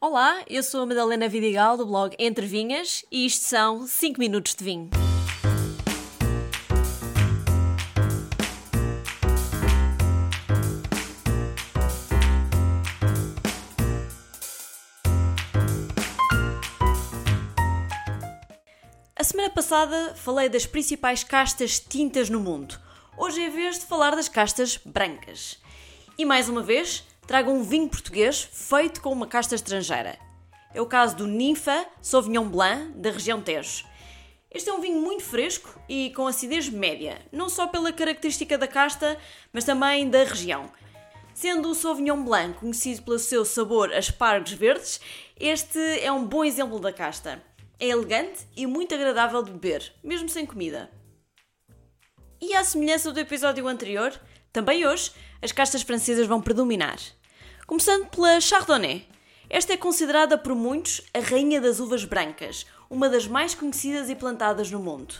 Olá, eu sou a Madalena Vidigal do blog Entre Vinhas e isto são 5 minutos de vinho. A semana passada falei das principais castas tintas no mundo. Hoje é vez de falar das castas brancas. E mais uma vez, trago um vinho português feito com uma casta estrangeira. É o caso do Ninfa Sauvignon Blanc, da região Tejo. Este é um vinho muito fresco e com acidez média, não só pela característica da casta, mas também da região. Sendo o Sauvignon Blanc conhecido pelo seu sabor a espargos verdes, este é um bom exemplo da casta. É elegante e muito agradável de beber, mesmo sem comida. E à semelhança do episódio anterior, também hoje as castas francesas vão predominar. Começando pela Chardonnay. Esta é considerada por muitos a rainha das uvas brancas, uma das mais conhecidas e plantadas no mundo.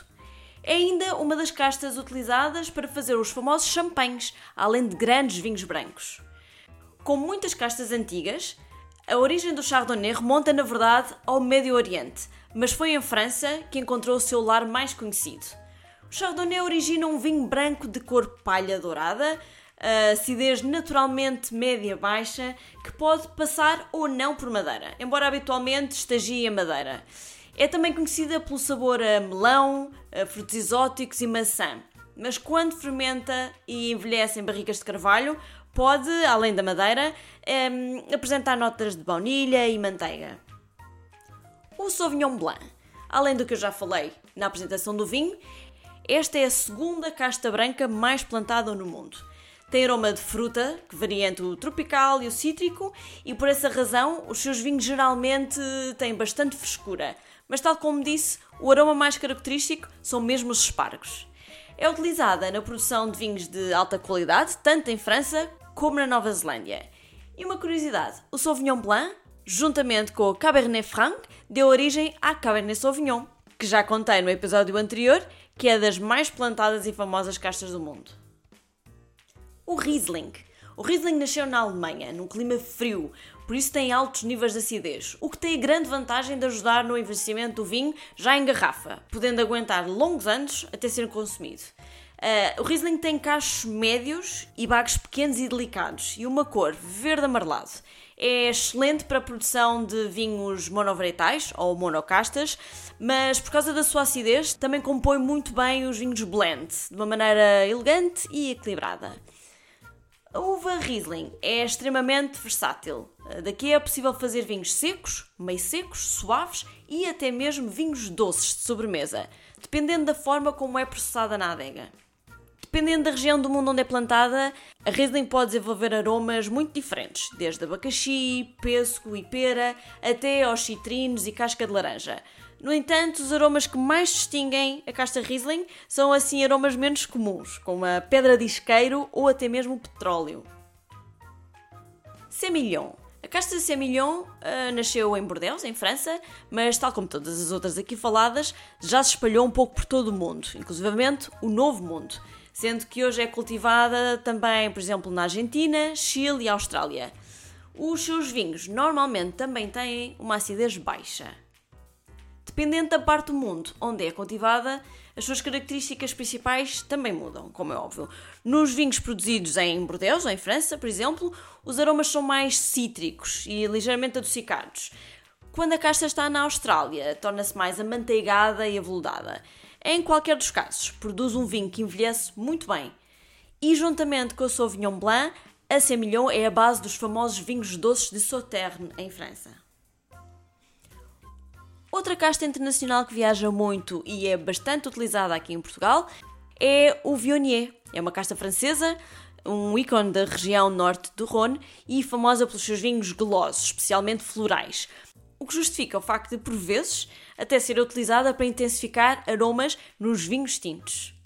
É ainda uma das castas utilizadas para fazer os famosos champanhes, além de grandes vinhos brancos. Como muitas castas antigas, a origem do Chardonnay remonta, na verdade, ao Médio Oriente, mas foi em França que encontrou o seu lar mais conhecido. O Chardonnay origina um vinho branco de cor palha dourada, acidez naturalmente média-baixa, que pode passar ou não por madeira, embora habitualmente estagie a madeira. É também conhecida pelo sabor a melão, a frutos exóticos e maçã, mas quando fermenta e envelhece em barricas de carvalho, pode, além da madeira, um, apresentar notas de baunilha e manteiga. O Sauvignon Blanc, além do que eu já falei na apresentação do vinho, esta é a segunda casta branca mais plantada no mundo. Tem aroma de fruta, que varia entre o tropical e o cítrico, e por essa razão os seus vinhos geralmente têm bastante frescura. Mas, tal como disse, o aroma mais característico são mesmo os espargos. É utilizada na produção de vinhos de alta qualidade, tanto em França como na Nova Zelândia. E uma curiosidade: o Sauvignon Blanc, juntamente com o Cabernet Franc, deu origem à Cabernet Sauvignon, que já contei no episódio anterior, que é das mais plantadas e famosas castas do mundo. O Riesling. O Riesling nasceu na Alemanha, num clima frio, por isso tem altos níveis de acidez, o que tem a grande vantagem de ajudar no envelhecimento do vinho já em garrafa, podendo aguentar longos anos até ser consumido. Uh, o Riesling tem cachos médios e bagos pequenos e delicados e uma cor verde amarelado. É excelente para a produção de vinhos monovarietais ou monocastas, mas por causa da sua acidez também compõe muito bem os vinhos blend, de uma maneira elegante e equilibrada. A uva Riesling é extremamente versátil. Daqui é possível fazer vinhos secos, meio secos, suaves e até mesmo vinhos doces de sobremesa, dependendo da forma como é processada na adega. Dependendo da região do mundo onde é plantada, a Riesling pode desenvolver aromas muito diferentes, desde abacaxi, pêssego e pera, até aos citrinos e casca de laranja. No entanto, os aromas que mais distinguem a casta Riesling são assim aromas menos comuns, como a pedra de isqueiro ou até mesmo o petróleo. Semillon. A casta de Semillon uh, nasceu em Bordeaux, em França, mas tal como todas as outras aqui faladas, já se espalhou um pouco por todo o mundo, inclusivamente o Novo Mundo, sendo que hoje é cultivada também, por exemplo, na Argentina, Chile e Austrália. Os seus vinhos normalmente também têm uma acidez baixa. Dependendo da parte do mundo onde é cultivada, as suas características principais também mudam, como é óbvio. Nos vinhos produzidos em Bordeaux, em França, por exemplo, os aromas são mais cítricos e ligeiramente adocicados. Quando a casta está na Austrália, torna-se mais amanteigada e aveludada. Em qualquer dos casos, produz um vinho que envelhece muito bem. E juntamente com o Sauvignon Blanc, a Semillon é a base dos famosos vinhos doces de Sauternes, em França. Outra casta internacional que viaja muito e é bastante utilizada aqui em Portugal é o Viognier. É uma casta francesa, um ícone da região norte do Rhône e famosa pelos seus vinhos golosos, especialmente florais. O que justifica o facto de, por vezes, até ser utilizada para intensificar aromas nos vinhos tintos.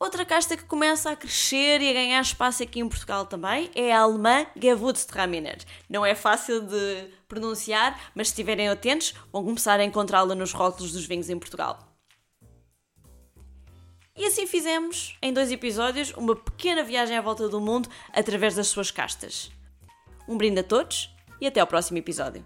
Outra casta que começa a crescer e a ganhar espaço aqui em Portugal também é a alemã Gewürztraminer. Não é fácil de pronunciar, mas se estiverem atentos, vão começar a encontrá-la nos rótulos dos vinhos em Portugal. E assim fizemos, em dois episódios, uma pequena viagem à volta do mundo através das suas castas. Um brinde a todos e até ao próximo episódio.